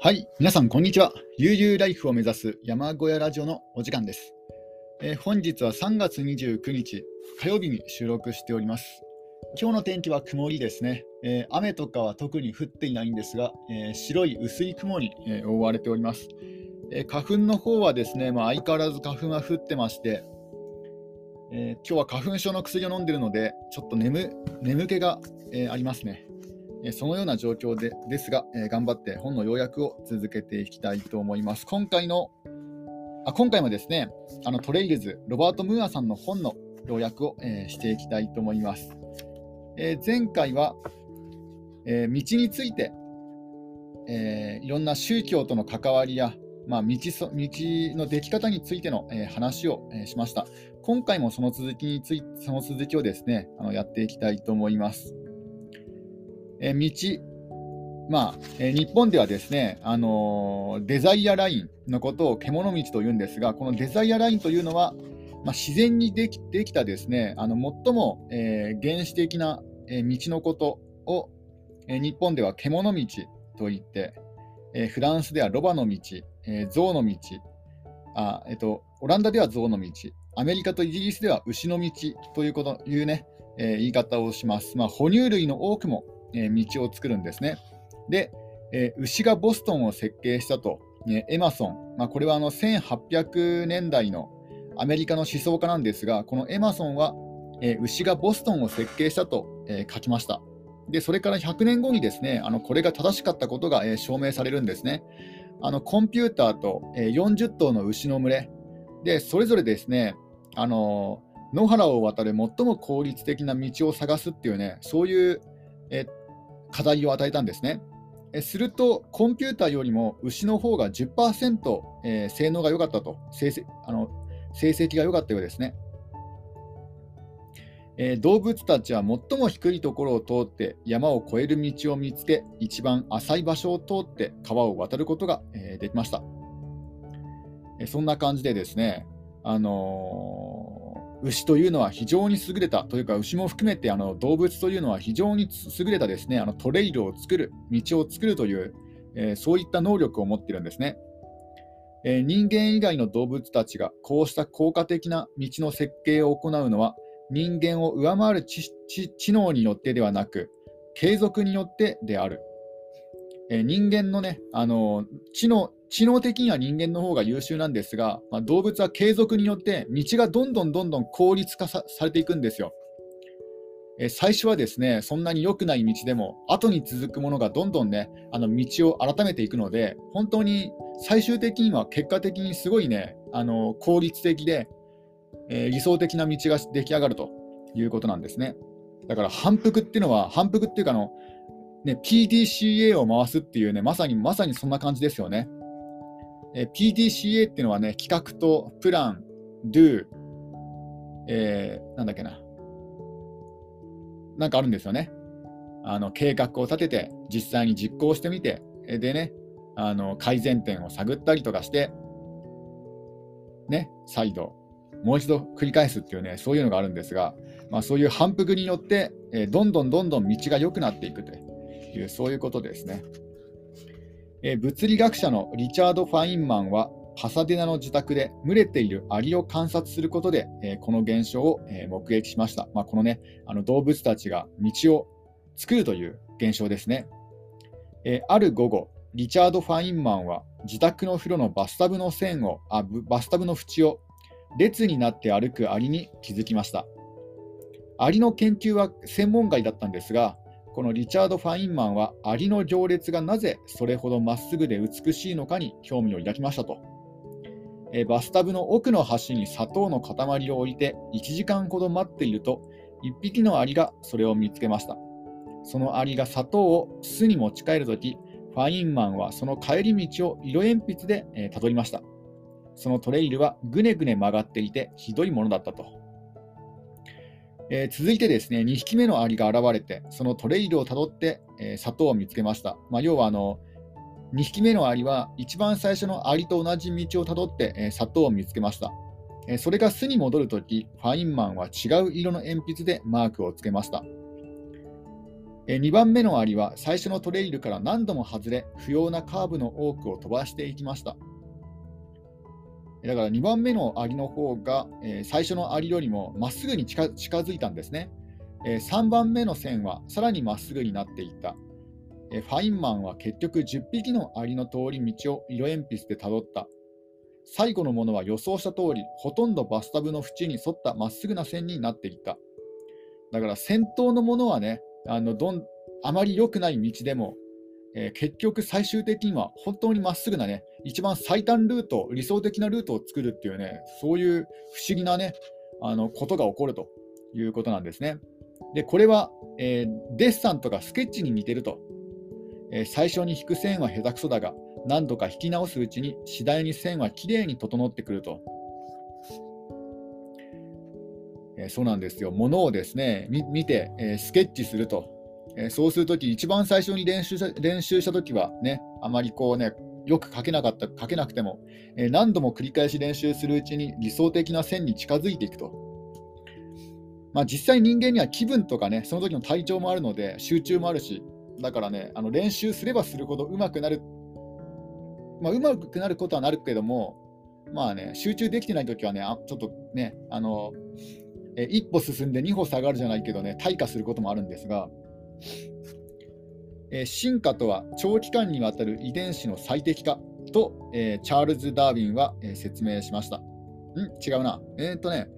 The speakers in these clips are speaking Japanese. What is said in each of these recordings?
はい、皆さん、こんにちは。悠々ライフを目指す山小屋ラジオのお時間です。えー、本日は3月29日、火曜日に収録しております。今日の天気は曇りですね。えー、雨とかは特に降っていないんですが、えー、白い薄い雲に、え覆われております。え花粉の方はですね、まあ、相変わらず花粉は降ってまして、え今日は花粉症の薬を飲んでいるので、ちょっと眠眠気が、えありますね。そのような状況でですが、え頑張って本の要約を続けていきたいと思います。今回のあ今回もですね、あのトレイルズ、ロバート・ムーアさんの本の要約を、えー、していきたいと思います。えー、前回は、えー、道について、えいろんな宗教との関わりや、まあ、道道のでき方についての、え話を、えしました。今回もその続きについその続きをですねあのやっていきたいと思います。え道、まあえ日本ではですね、あのデザイアラインのことを獣道というんですが、このデザイアラインというのは、まあ、自然にできできたですねあの最も、えー、原始的な、え道のことを、え日本では獣道といって、えフランスではロバの道、え象の道あ、えっと、オランダでは象の道、アメリカとイギリスでは牛の道というこというね、え、言い方をします。まあ、哺乳類の多くもえ道を作るんですね。で、え牛がボストンを設計したと、ね、エマソン、まあ、これはあの1800年代のアメリカの思想家なんですが、このエマソンは、え牛がボストンを設計したと、え書きました。で、それから100年後にですね、あのこれが正しかったことが、え証明されるんですね。あのコンピューターと、え40頭の牛の群れ、で、それぞれですね、あの野原を渡る最も効率的な道を探すっていうね、そういう、え課題を与えたんですね。すると、コンピューターよりも牛の方が10%、え、性能が良かったと成績あの、成績が良かったようですね。え、動物たちは最も低いところを通って山を越える道を見つけ、一番浅い場所を通って川を渡ることが、え、できました。えそんな感じでですね、あの牛というのは非常に優れたというか、牛も含めてあの動物というのは非常に優れたですねあのトレイルを作る、道を作るという、えー、そういった能力を持っているんですね。えー、人間以外の動物たちがこうした効果的な道の設計を行うのは、人間を上回る知能によってではなく、継続によってである。えー、人間のね、あの知能知能的には人間の方が優秀なんですが、まあ、動物は継続によって道がどんどんどんどん効率化されていくんですよ。え最初はですね、そんなに良くない道でも、後に続くものがどんどんね、あの道を改めていくので、本当に最終的には結果的にすごいね、あの効率的で、えー、理想的な道が出来上がるということなんですね。だから反復っていうのは、反復っていうかあの、ね、PDCA を回すっていうね、まさにまさにそんな感じですよね。え、PDCA っていうのはね、企画とプラン、do、えー、なんだっけな。なんかあるんですよね。あの計画を立てて、実際に実行してみて、でね、あの改善点を探ったりとかして、ね、再度、もう一度繰り返すっていうね、そういうのがあるんですが、まあ、そういう反復によって、え、どんどんどんどん道が良くなっていくという、そういうことですね。え、物理学者のリチャード・ファインマンはパサデナの自宅で群れているアリを観察することで、えー、この現象を、えー、目撃しました。まあ、このね、あの動物たちが道を作るという現象ですね。えある午後、リチャード・ファインマンは自宅の風呂のバスタブの線をあバスタブの縁を列になって歩くアリに気づきました。アリの研究は専門外だったんですが、このリチャード・ファインマンはアリの行列がなぜそれほどまっすぐで美しいのかに興味を抱きましたと。えバスタブの奥の端に砂糖の塊を置いて1時間ほど待っていると1匹のアリがそれを見つけました。そのアリが砂糖を巣に持ち帰るとき、ファインマンはその帰り道を色鉛筆で、たどりました。そのトレイルはぐねぐね曲がっていてひどいものだったと。えー、続いてですね、2匹目のアリが現れて、そのトレイルをたどって、えー、砂糖を見つけました。まあ、要はあの、2匹目のアリは一番最初のアリと同じ道をたどって、えー、砂糖を見つけました。えそれが巣に戻るとき、ファインマンは違う色の鉛筆でマークをつけました。え2番目のアリは最初のトレイルから何度も外れ、不要なカーブの多くを飛ばしていきました。だから2番目のアリの方が、え最初のアリよりもまっすぐに近づいたんですね。え3番目の線はさらにまっすぐになっていった。えファインマンは結局10匹のアリの通り道を色鉛筆でたどった。最後のものは予想した通り、ほとんどバスタブの縁に沿ったまっすぐな線になっていった。だから先頭のものはね、あのどんあまり良くない道でも、えー、結局最終的には本当にまっすぐなね、一番最短ルート、理想的なルートを作るっていうね、そういう不思議なね、あのことが起こるということなんですね。で、これは、えー、デッサンとかスケッチに似てると。えー、最初に引く線は下手くそだが、何度か引き直すうちに次第に線はきれいに整ってくると。え、そうなんですよ。ものをですね、見て、え、スケッチすると。え、そうするとき、一番最初に練習した練習したときはね、あまりこうね、よく書けなかった、書けなくても、え何度も繰り返し練習するうちに理想的な線に近づいていくと。まあ、実際人間には気分とかね、その時の体調もあるので、集中もあるし、だからね、あの練習すればするほど上手くなる、まあ、上手くなることはなるけども、まあね、集中できてない時はね、あちょっとね、あのえ一歩進んで二歩下がるじゃないけどね、退化することもあるんですが、え進化とは長期間にわたる遺伝子の最適化と、えチャールズ・ダーウィンは、え説明しました。ん？違うな。え、っとね、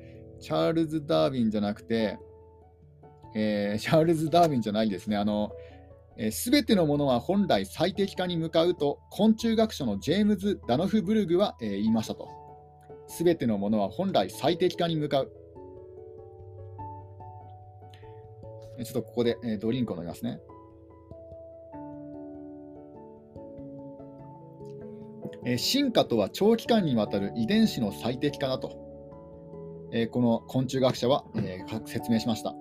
チャールズ・ダーウィンじゃなくて、え、チャールズ・ダーウィンじゃないですね。あの、す、べ、てのものは本来最適化に向かうと昆虫学者のジェームズ・ダノフブルグは、え、言いましたと。すべてのものは本来最適化に向かう。ちょっとここで、え、ドリンクを飲みますね。え、進化とは長期間にわたる遺伝子の最適化だと、え、この昆虫学者は、え、説明しました。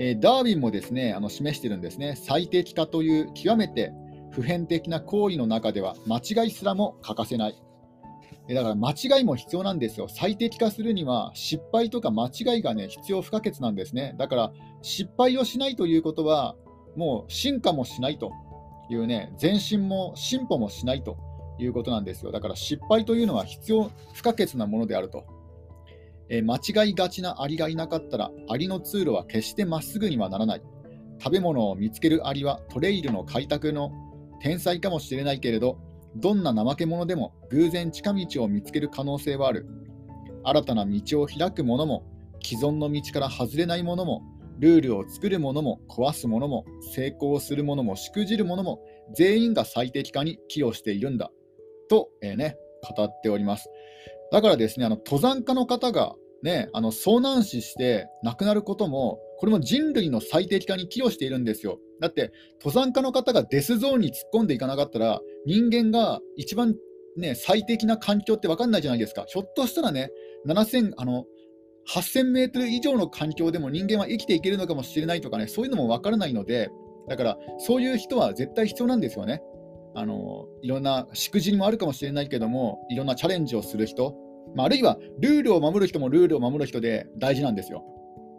え、ダーウィンもですねあの示してるんですね。最適化という極めて普遍的な行為の中では間違いすらも欠かせない。だから間違いも必要なんですよ。最適化するには失敗とか間違いがね、必要不可欠なんですね。だから失敗をしないということは、もう進化もしないというね、前進も進歩もしないということなんですよ。だから失敗というのは必要不可欠なものであると。え、間違いがちなアリがいなかったら、アリの通路は決してまっすぐにはならない。食べ物を見つけるアリはトレイルの開拓の天才かもしれないけれど、どんな怠け者でも偶然近道を見つける可能性はある。新たな道を開く者も、既存の道から外れない者も、ルールを作る者も壊す者も、成功する者もしくじる者も、全員が最適化に寄与しているんだ。と、えー、ね、語っております。だからですね、あの登山家の方が、ね、あの遭難死して亡くなることも、これも人類の最適化に寄与しているんですよ。だって、登山家の方がデスゾーンに突っ込んでいかなかったら、人間が一番、ね、最適な環境って分かんないじゃないですか。ひょっとしたらね、7000あの8000メートル以上の環境でも人間は生きていけるのかもしれないとかね、そういうのも分からないので、だからそういう人は絶対必要なんですよね。あのいろんなしくじりもあるかもしれないけども、いろんなチャレンジをする人、まあ、あるいはルールを守る人もルールを守る人で大事なんですよ。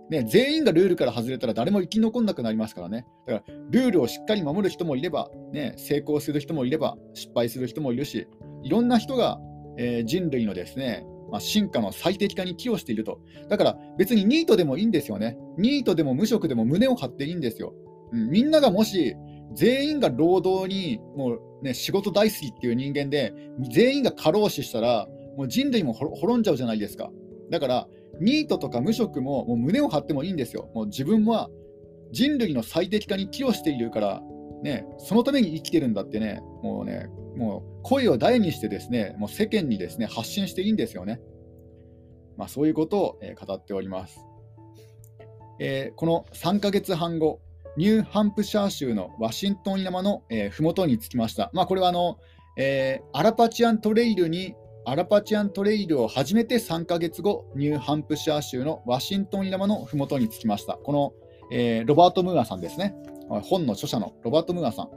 ね、全員がルールから外れたら誰も生き残んなくなりますからね。だからルールをしっかり守る人もいれば、ね、成功する人もいれば、失敗する人もいるし、いろんな人が、えー、人類のですね、まあ、進化の最適化に寄与していると。だから別にニートでもいいんですよね。ニートでも無職でも胸を張っていいんですよ。うん、みんながもし全員が労働にもう、ね、仕事大好きっていう人間で、全員が過労死したら、もう人類も滅んじゃうじゃないですか。だから、ニートとか無職ももう胸を張ってもいいんですよ。もう自分は人類の最適化に寄与しているから、ね、そのために生きてるんだってね、もうね、もう声を大にしてですね、もう世間にですね、発信していいんですよね。まあ、そういうことを、え、語っております。えー、この3ヶ月半後、ニューハンプシャー州のワシントン山の、えー、麓に着きました。まあ、これはあの、えー、アラパチアントレイルにアラパチアントレイルを始めて3ヶ月後、ニューハンプシャー州のワシントン山の麓に着きました。この、えー、ロバート・ムーアさんですね。本の著者のロバート・ムーアさん。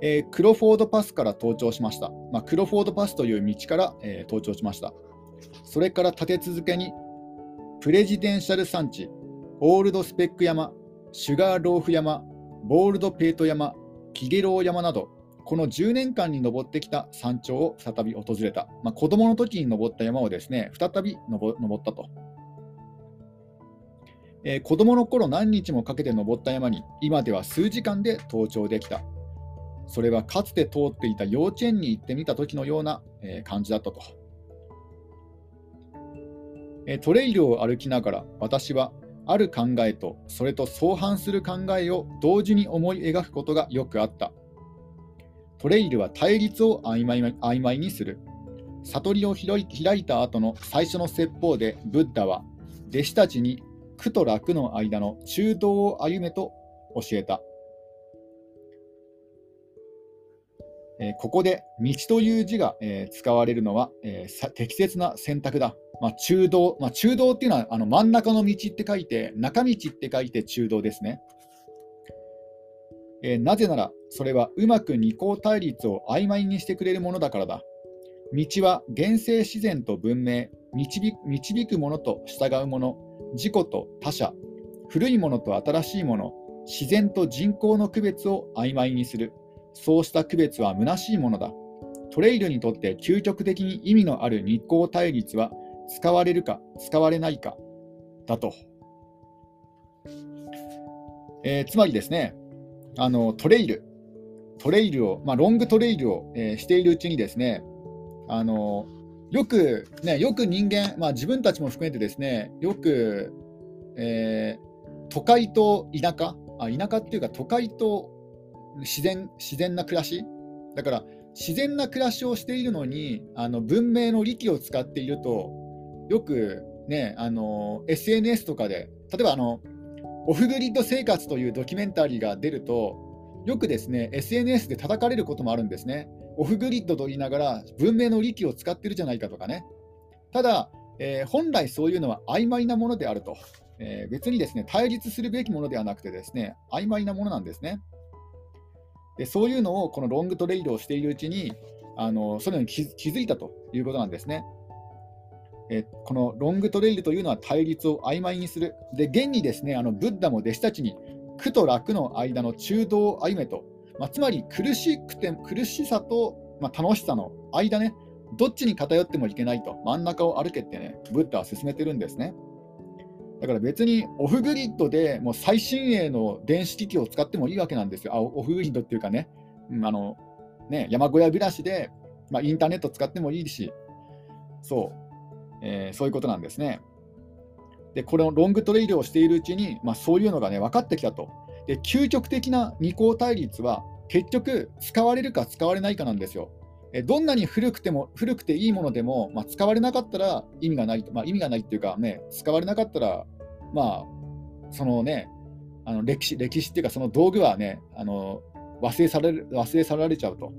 えー、クロフォードパスから登頂しました。まあ、クロフォードパスという道から、えー、登頂しました。それから立て続けに、プレジデンシャル山地、オールドスペック山、シュガーローフ山、ボールドペート山、キゲロウ山など、この10年間に登ってきた山頂を再び訪れた。まあ、子供の時に登った山をですね、再び登ったと。えー、子供の頃何日もかけて登った山に、今では数時間で登頂できた。それはかつて通っていた幼稚園に行ってみた時のような、えー、感じだったと。えー、トレイルを歩きながら、私はある考えとそれと相反する考えを同時に思い描くことがよくあった。トレイルは対立を曖昧曖昧にする。悟りを開いた後の最初の説法でブッダは弟子たちに苦と楽の間の中道を歩めと教えた。え、ここで道という字が、え、使われるのは、え、適切な選択だ。まあ、中道、まあ、中道っていうのはあの真ん中の道って書いて、中道って書いて中道ですね。えなぜなら、それはうまく二項対立を曖昧にしてくれるものだからだ。道は現世自然と文明、導導くものと従うもの、自己と他者、古いものと新しいもの、自然と人工の区別を曖昧にする。そうした区別は虚しいものだ。トレイルにとって究極的に意味のある日光対立は使われるか使われないかだと。えー、つまりですねあの、トレイル、トレイルを、まあ、ロングトレイルを、えー、しているうちにですねあのよく、ね、よく人間、まあ、自分たちも含めてですねよく、えー、都会と田舎あ、田舎っていうか都会と自然自然な暮らし。だから自然な暮らしをしているのにあの文明の利器を使っているとよくねあの SNS とかで例えばあのオフグリッド生活というドキュメンタリーが出るとよくですね SNS で叩かれることもあるんですね。オフグリッドと言いながら文明の利器を使ってるじゃないかとかね。ただ、えー、本来そういうのは曖昧なものであると、えー、別にですね対立するべきものではなくてですね曖昧なものなんですね。でそういうのをこのロングトレイルをしているうちにあのそのように気づいたということなんですね。えこのロングトレイルというのは対立を曖昧にする。で、現にですね、あのブッダも弟子たちに苦と楽の間の中道を歩めと、まあ、つまり苦しくて苦しさと、まあ、楽しさの間ね、どっちに偏ってもいけないと、真ん中を歩けってね、ブッダは進めてるんですね。だから別にオフグリッドでもう最新鋭の電子機器を使ってもいいわけなんですよ。あオフグリッドっていうかね、うん、あのね山小屋暮らしで、まあ、インターネット使ってもいいし、そう、えー、そういうことなんですね。で、これのロングトレイルをしているうちに、まあ、そういうのがね、分かってきたと。で、究極的な二項対立は、結局、使われるか使われないかなんですよ。えどんなに古くても古くていいものでも、まあ、使われなかったら意味がない、まあ、意味がないっていうか、ね、使われなかったら、まあ、そのね、あの歴史歴史っていうか、その道具はね、あの忘れ去られ忘れ去られちゃうと。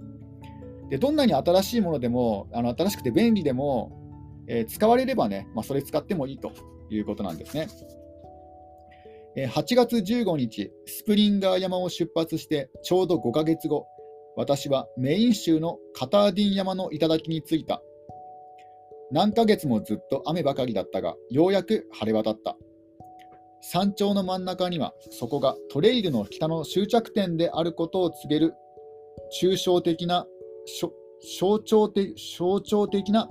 でどんなに新しいものでも、あの新しくて便利でも、え、使われればね、まあ、それ使ってもいいということなんですね。8月15日、スプリンガー山を出発してちょうど5ヶ月後、私はメイン州のカターディン山の頂に着いた。何ヶ月もずっと雨ばかりだったが、ようやく晴れ渡った。山頂の真ん中には、そこがトレイルの北の終着点であることを告げる抽象的な象徴的象徴的な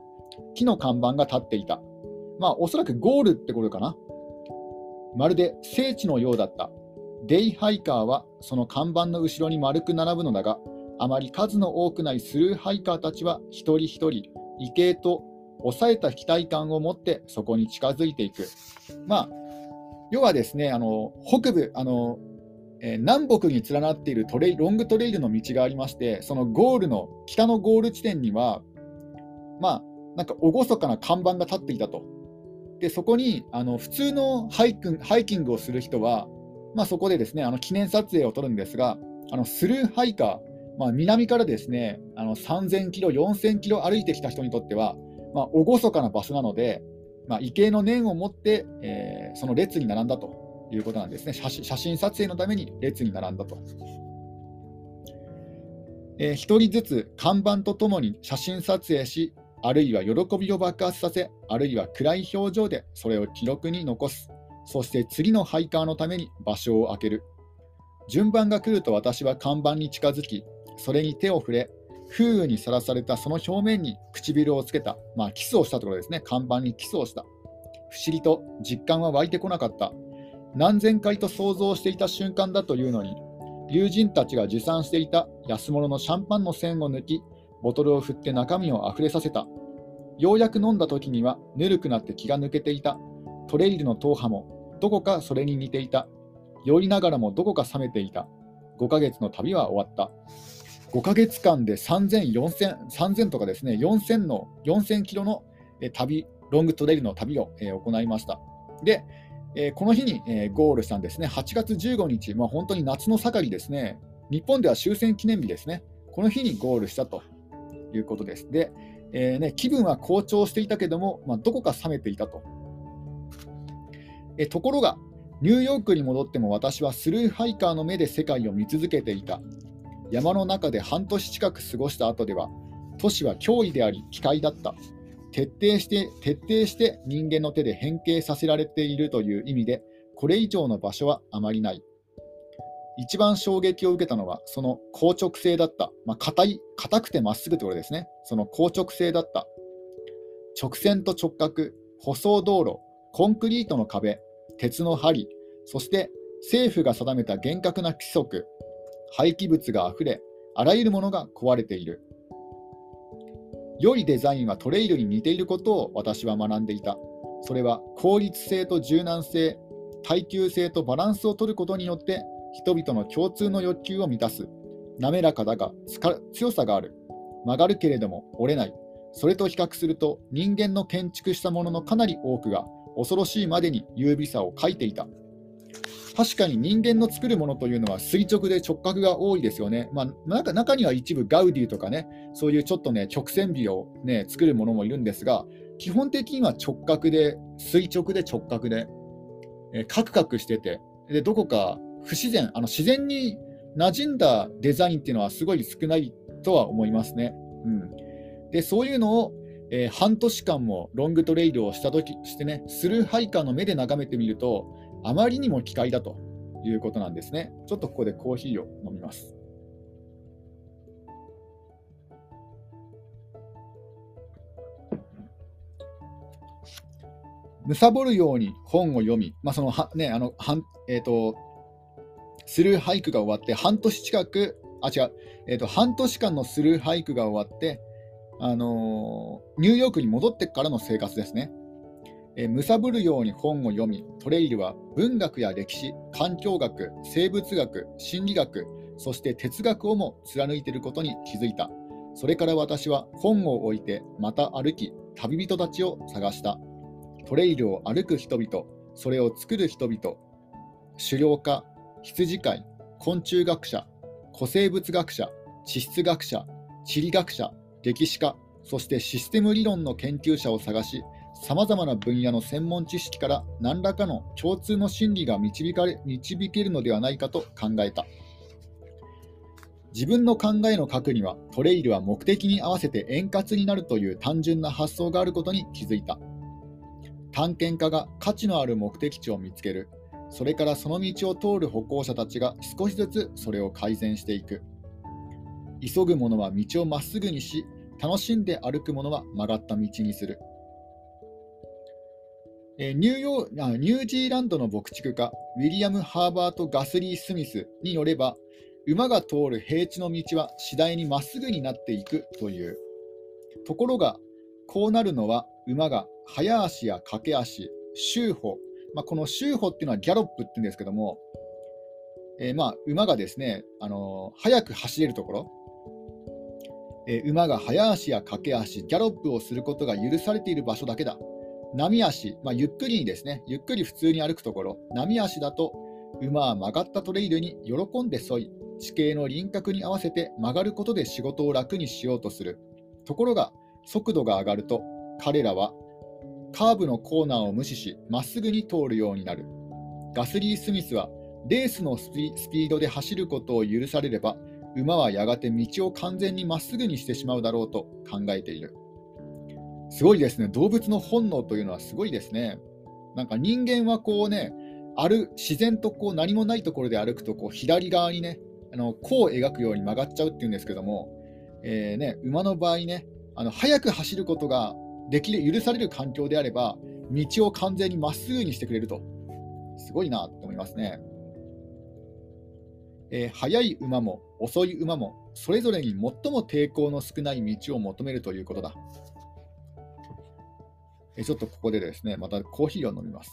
木の看板が立っていた。まあ、おそらくゴールってことかな。まるで聖地のようだった。デイハイカーはその看板の後ろに丸く並ぶのだが、あまり数の多くないスルーハイカーたちは一人一人、畏敬と抑えた期待感を持ってそこに近づいていく。まあ、要はですね、あの北部、あのえ、南北に連なっているトレイロングトレイルの道がありまして、そのゴールの、北のゴール地点には、まあ、なんか厳かな看板が立っていたと。で、そこにあの普通のハイクハイキングをする人は、まあ、そこでですね、あの記念撮影を撮るんですが、あのスルーハイカー、まあ、南からですねあの3000キロ、4000キロ歩いてきた人にとっては、まあ、厳かな場所なので、まあ、畏敬の念を持って、えー、その列に並んだということなんですね写真、写真撮影のために列に並んだと。えー、1人ずつ看板とともに写真撮影し、あるいは喜びを爆発させ、あるいは暗い表情でそれを記録に残す、そして次のハイカーのために場所を空ける。順番が来ると私は看板に近づき、それに手を触れ、風雨にさらされたその表面に唇をつけた、まあ、キスをしたところですね、看板にキスをした。不思議と実感は湧いてこなかった。何千回と想像していた瞬間だというのに、友人たちが持参していた安物のシャンパンの栓を抜き、ボトルを振って中身をあふれさせた。ようやく飲んだ時にはぬるくなって気が抜けていた。トレイルの党派もどこかそれに似ていた。酔いながらもどこか冷めていた。5ヶ月の旅は終わった。5ヶ月間で3000、4000、3000とかですね、4000の、4000キロの旅、ロングトレイルの旅を行いました。で、この日にゴールしたんですね。8月15日、まあ、本当に夏の盛りですね。日本では終戦記念日ですね。この日にゴールしたということです。で、えー、ね、気分は好調していたけども、まあ、どこか冷めていたと。えところが、ニューヨークに戻っても私はスルーハイカーの目で世界を見続けていた。山の中で半年近く過ごした後では、都市は脅威であり、機械だった。徹底して、徹底して人間の手で変形させられているという意味で、これ以上の場所はあまりない。一番衝撃を受けたのは、その硬直性だった。まあ、硬い、硬くてまっすぐところですね。その硬直性だった。直線と直角、舗装道路、コンクリートの壁、鉄の針、そして政府が定めた厳格な規則、廃棄物があふれ、あらゆるものが壊れている。良いデザインはトレイルに似ていることを私は学んでいた。それは効率性と柔軟性、耐久性とバランスを取ることによって人々の共通の欲求を満たす。滑らかだが強さがある。曲がるけれども折れない。それと比較すると人間の建築したもののかなり多くが恐ろしいまでに優美さを欠いていた。確かに人間の作るものというのは垂直で直角が多いですよね。まあ、中中には一部ガウディとかね、そういうちょっとね、直線美を、ね、作るものもいるんですが、基本的には直角で、垂直で直角で、え、カクカクしてて、でどこか不自然、あの自然に馴染んだデザインっていうのはすごい少ないとは思いますね。うん、でそういうのを、えー、半年間もロングトレイルをしたときしてね、スルーハイカーの目で眺めてみると、あまりにも機械だということなんですね。ちょっとここでコーヒーを飲みます。貪るように本を読み、まあそのはねあのはんえーと、スルー俳句が終わって半年近く、あ違う、えーと、半年間のスルー俳句が終わって、あのー、ニューヨークに戻ってからの生活ですね。え貪るように本を読み、トレイルは文学や歴史、環境学、生物学、心理学、そして哲学をも貫いていることに気づいた。それから私は本を置いてまた歩き、旅人たちを探した。トレイルを歩く人々、それを作る人々、狩猟家、羊飼い、昆虫学者、古生物学者、地質学者、地理学者、歴史家、そしてシステム理論の研究者を探し、さまざまな分野の専門知識から何らかの共通の真理が導かれ導けるのではないかと考えた。自分の考えの核にはトレイルは目的に合わせて円滑になるという単純な発想があることに気づいた。探検家が価値のある目的地を見つける。それからその道を通る歩行者たちが少しずつそれを改善していく。急ぐ者は道をまっすぐにし、楽しんで歩く者は曲がった道にする。ニューヨーニュージーランドの牧畜家ウィリアム・ハーバート・ガスリー・スミスによれば馬が通る平地の道は次第にまっすぐになっていくというところがこうなるのは馬が早足や駆け足周歩、まあ、この周歩っていうのはギャロップって言うんですけども、えー、まあ馬がですね、あのー、速く走れるところ、えー、馬が早足や駆け足ギャロップをすることが許されている場所だけだ。波足、まあ、ゆっくりにですね、ゆっくり普通に歩くところ、波足だと馬は曲がったトレイルに喜んで沿い、地形の輪郭に合わせて曲がることで仕事を楽にしようとする。ところが、速度が上がると、彼らはカーブのコーナーを無視し、まっすぐに通るようになる。ガスリー・スミスは、レースのスピードで走ることを許されれば、馬はやがて道を完全にまっすぐにしてしまうだろうと考えている。すごいですね。動物の本能というのはすごいですね。なんか人間はこうね、歩自然とこう何もないところで歩くとこう左側にねあの弧を描くように曲がっちゃうっていうんですけども、えーね、馬の場合ねあの速く走ることができる許される環境であれば道を完全にまっすぐにしてくれると。すごいなと思いますね、えー、速い馬も遅い馬もそれぞれに最も抵抗の少ない道を求めるということだ、えー、ちょっとここでですねまたコーヒーを飲みます。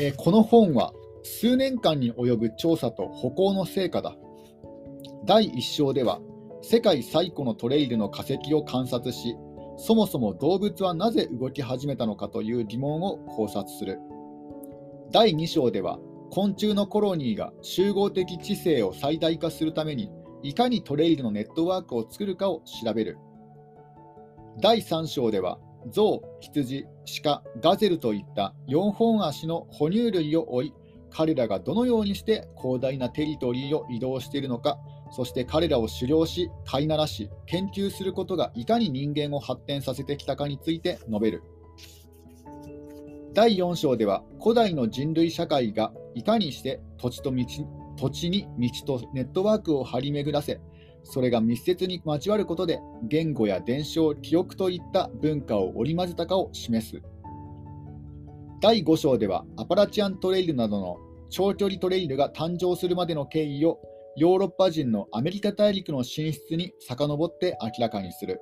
えー、この本は数年間に及ぶ調査と歩行の成果だ。第1章では世界最古のトレイルの化石を観察し、そもそも動物はなぜ動き始めたのかという疑問を考察する。第2章では昆虫のコロニーが集合的知性を最大化するためにいかにトレイルのネットワークを作るかを調べる。第3章では象、羊、鹿、ガゼルといった4本足の哺乳類を追い、彼らがどのようにして広大なテリトリーを移動しているのか、そして彼らを狩猟し、飼いならし、研究することがいかに人間を発展させてきたかについて述べる。第4章では、古代の人類社会がいかにして土地と道土地に道とネットワークを張り巡らせ、それが密接に交わることで言語や伝承、記憶といった文化を織り交ぜたかを示す。第5章ではアパラチアントレイルなどの長距離トレイルが誕生するまでの経緯をヨーロッパ人のアメリカ大陸の進出に遡って明らかにする。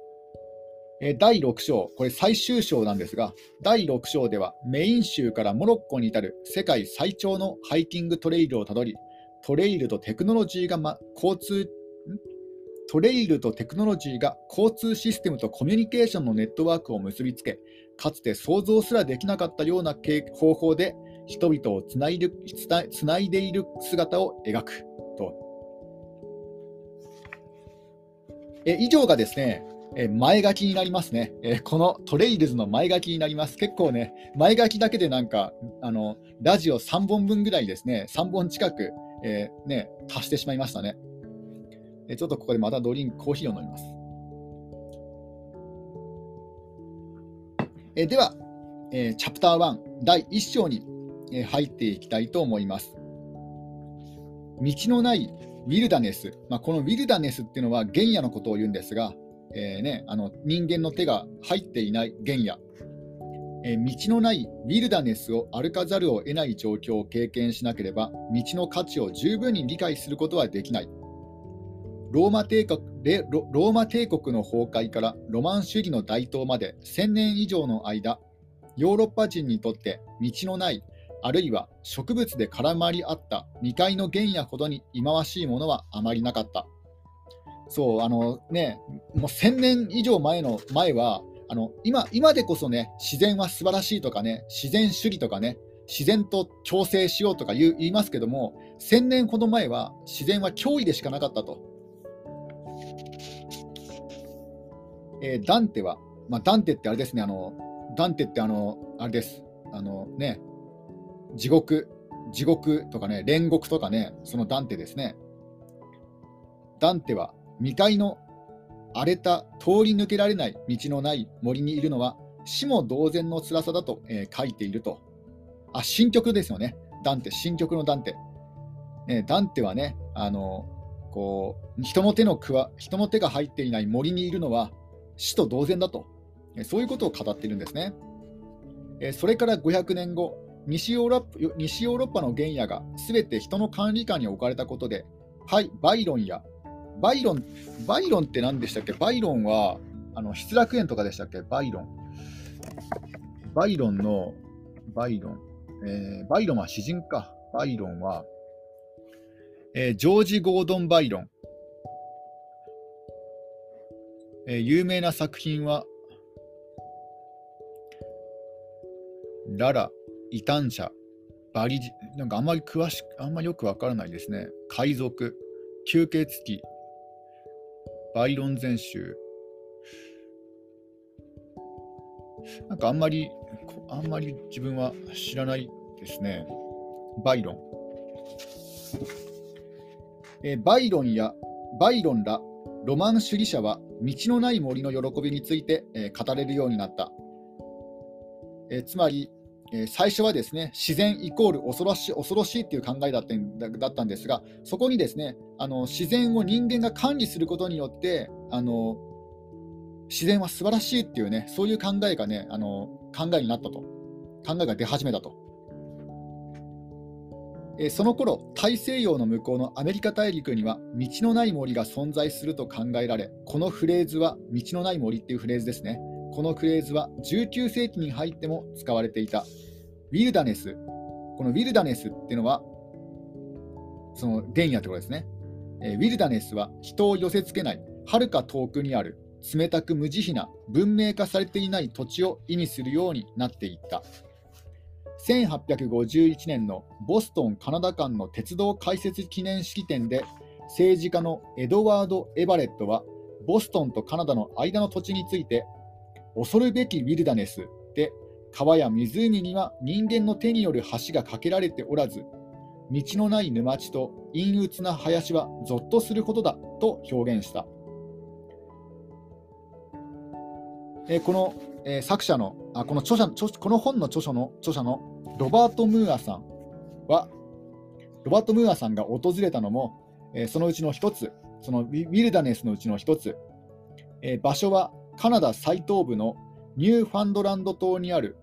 第6章、これ最終章なんですが、第6章ではメイン州からモロッコに至る世界最長のハイキングトレイルをたどり、トレイルとテクノロジーが、ま、交通トレイルとテクノロジーが交通システムとコミュニケーションのネットワークを結びつけ、かつて想像すらできなかったような方法で人々をつないでつないでいる姿を描くえ以上がですね、え前書きになりますね、えこのトレイルズの前書きになります。結構ね、前書きだけでなんか、あのラジオ3本分ぐらいですね、3本近く、えー、ね、足してしまいましたね。えちょっとここでまたドリンク、コーヒーを飲みます。えでは、えチャプター1、第1章に、え入っていきたいと思います。道のないウィルダネス、まあ、このウィルダネスっていうのは原野のことを言うんですが、えーね、あの人間の手が入っていない原野、えー、道のないウィルダネスを歩かざるを得ない状況を経験しなければ道の価値を十分に理解することはできない。ローマ帝国ローマ帝国の崩壊からロマン主義の台頭まで1000年以上の間、ヨーロッパ人にとって道のない、あるいは植物で絡まり合った未開の原野ほどに忌まわしいものはあまりなかった。そう、あのね、もう1000年以上前の前は、あの今今でこそね、自然は素晴らしいとかね、自然主義とかね、自然と調整しようとか言いますけども、1000年ほど前は自然は脅威でしかなかったと。えー、ダンテは、まあ、ダンテってあれですね、あのダンテってあの、あれです、あのね、地獄、地獄とかね、煉獄とかね、そのダンテですね。ダンテは未開の荒れた通り抜けられない道のない森にいるのは死も同然の辛さだと、えー、書いていると。あ、新曲ですよね。ダンテ、新曲のダンテ。ね、ダンテはね、あのこう人の手のくわ人の手が入っていない森にいるのは死と同然だと、そういうことを語っているんですね。それから500年後、西ヨーロッパ西ヨーロッパの原野がすべて人の管理下に置かれたことで、はい、バイロンや、バイロン、バイロンって何でしたっけ？バイロンは、あの失楽園とかでしたっけ？バイロン。バイロンの、バイロン、えー、バイロンは詩人か。バイロンは、えー、ジョージ・ゴードン・バイロン。えー、有名な作品は、ララ、異端者、バリジ、なんかあんまり詳しく、あんまりよくわからないですね。海賊、吸血鬼、バイロン全集。なんかあんまり、あんまり自分は知らないですね。バイロン。え、バイロンやバイロンらロマン主義者は道のない森の喜びについて、え、語れるようになった。え、つまり、え、最初はですね自然イコール恐ろしい恐ろしいっていう考えだっただったんですが、そこにですねあの自然を人間が管理することによってあの自然は素晴らしいっていうねそういう考えがねあの考えになったと考えが出始めたと。えその頃大西洋の向こうのアメリカ大陸には道のない森が存在すると考えられこのフレーズは道のない森っていうフレーズですねこのフレーズは19世紀に入っても使われていたウィルダネス。このウィルダネスっていうのはその原野ってことですね、えウィルダネスは人を寄せつけないはるか遠くにある冷たく無慈悲な文明化されていない土地を意味するようになっていった。1851年のボストン・カナダ間の鉄道開設記念式典で政治家のエドワード・エバレットはボストンとカナダの間の土地について恐るべきウィルダネス。で川や湖には人間の手による橋が架けられておらず道のない沼地と陰鬱な林はぞっとするほどだと表現した、えこの、え作者のあこの著者この本の著書の著者のロバート・ムーアさんは、ロバート・ムーアさんが訪れたのも、え、そのうちの一つ、その wilderness のうちの一つ、え、場所はカナダ最東部のニューファンドランド島にある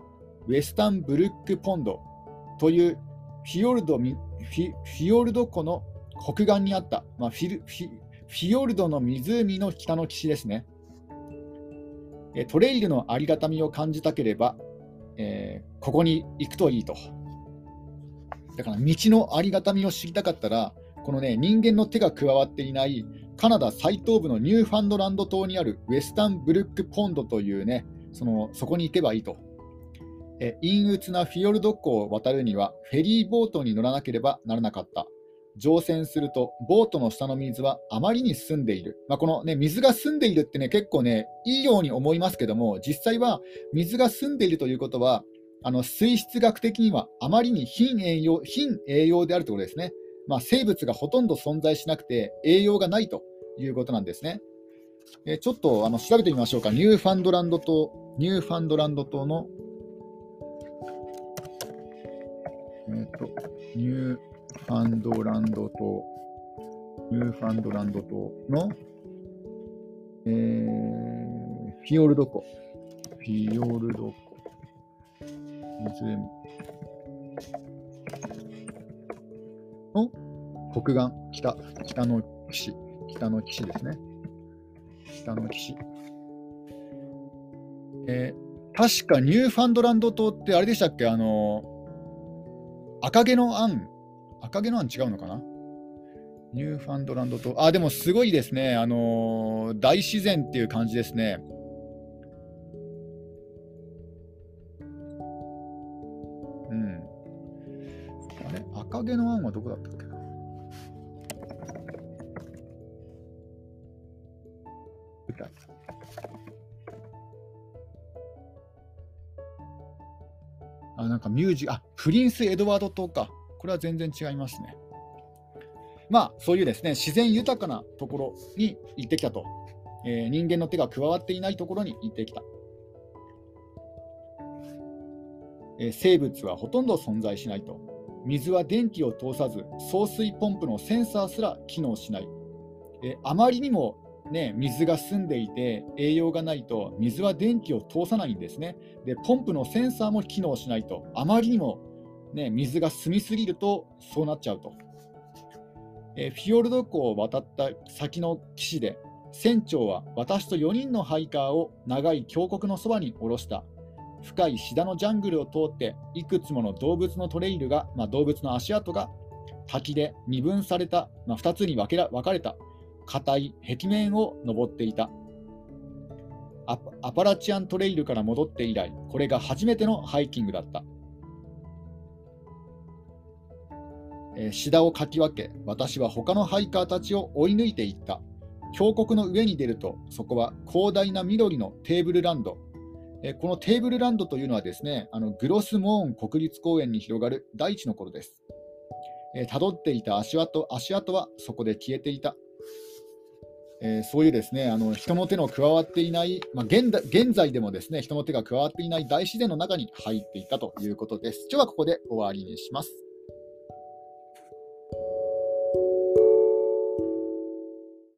ウェスタンブルックポンドというフィヨルドフィヨルド湖の北岸にあった、まあ、フィルフィフィヨルドの湖の北の岸ですね。トレイルのありがたみを感じたければ、えー、ここに行くといいと。だから道のありがたみを知りたかったら、このね、人間の手が加わっていないカナダ最東部のニューファンドランド島にあるウェスタンブルックポンドというね、そのそこに行けばいいと。え陰鬱なフィヨルド湖を渡るにはフェリーボートに乗らなければならなかった。乗船すると、ボートの下の水はあまりに澄んでいる。まあ、この、ね、水が澄んでいるってね、結構ね、いいように思いますけども、実際は水が澄んでいるということは、あの水質学的にはあまりに貧栄養貧栄養であるということですね。まあ、生物がほとんど存在しなくて、栄養がないということなんですね。えちょっとあの調べてみましょうか。ニューファンドランド島、ニューファンドランド島の、えっ、ー、と、ニューファンドランド島、ニューファンドランド島の、えー、フィヨルド湖。フィヨルド湖。湖。の北岸、北、北の岸、北の岸ですね。北の岸。えー、確かニューファンドランド島ってあれでしたっけ？あの赤毛のアン赤毛の案違うのかな？ニューファンドランドと、あ、でもすごいですね。あのー、大自然っていう感じですね。赤毛の案はどこだったっけな？あ、なんかミュージあ、プリンス・エドワード島か。これは全然違いますね。まあ、そういうですね自然豊かなところに行ってきたと、えー、人間の手が加わっていないところに行ってきた。えー、生物はほとんど存在しないと。水は電気を通さず、送水ポンプのセンサーすら機能しない。え、あまりにも、ね、水が澄んでいて栄養がないと水は電気を通さないんですね。で、ポンプのセンサーも機能しないと。あまりにもね、水が澄みすぎるとそうなっちゃうと。え、フィヨルド湖を渡った先の岸で、船長は私と4人のハイカーを長い峡谷のそばに下ろした。深いシダのジャングルを通って、いくつもの動物のトレイルが、まあ、動物の足跡が滝で二分された、まあ、2つに分けら分かれた硬い壁面を登っていたア。アパラチアントレイルから戻って以来、これが初めてのハイキングだった。えー、シダをかき分け、私は他のハイカーたちを追い抜いていった。峡谷の上に出ると、そこは広大な緑のテーブルランド。え、このテーブルランドというのはですね、あのグロスモーン国立公園に広がる大地の頃です。た、え、ど、っていた足跡足跡はそこで消えていた。えー、そういうですねあの人の手の加わっていない、まあ現、現在でもですね人の手が加わっていない大自然の中に入っていたということです。今日はここで終わりにします。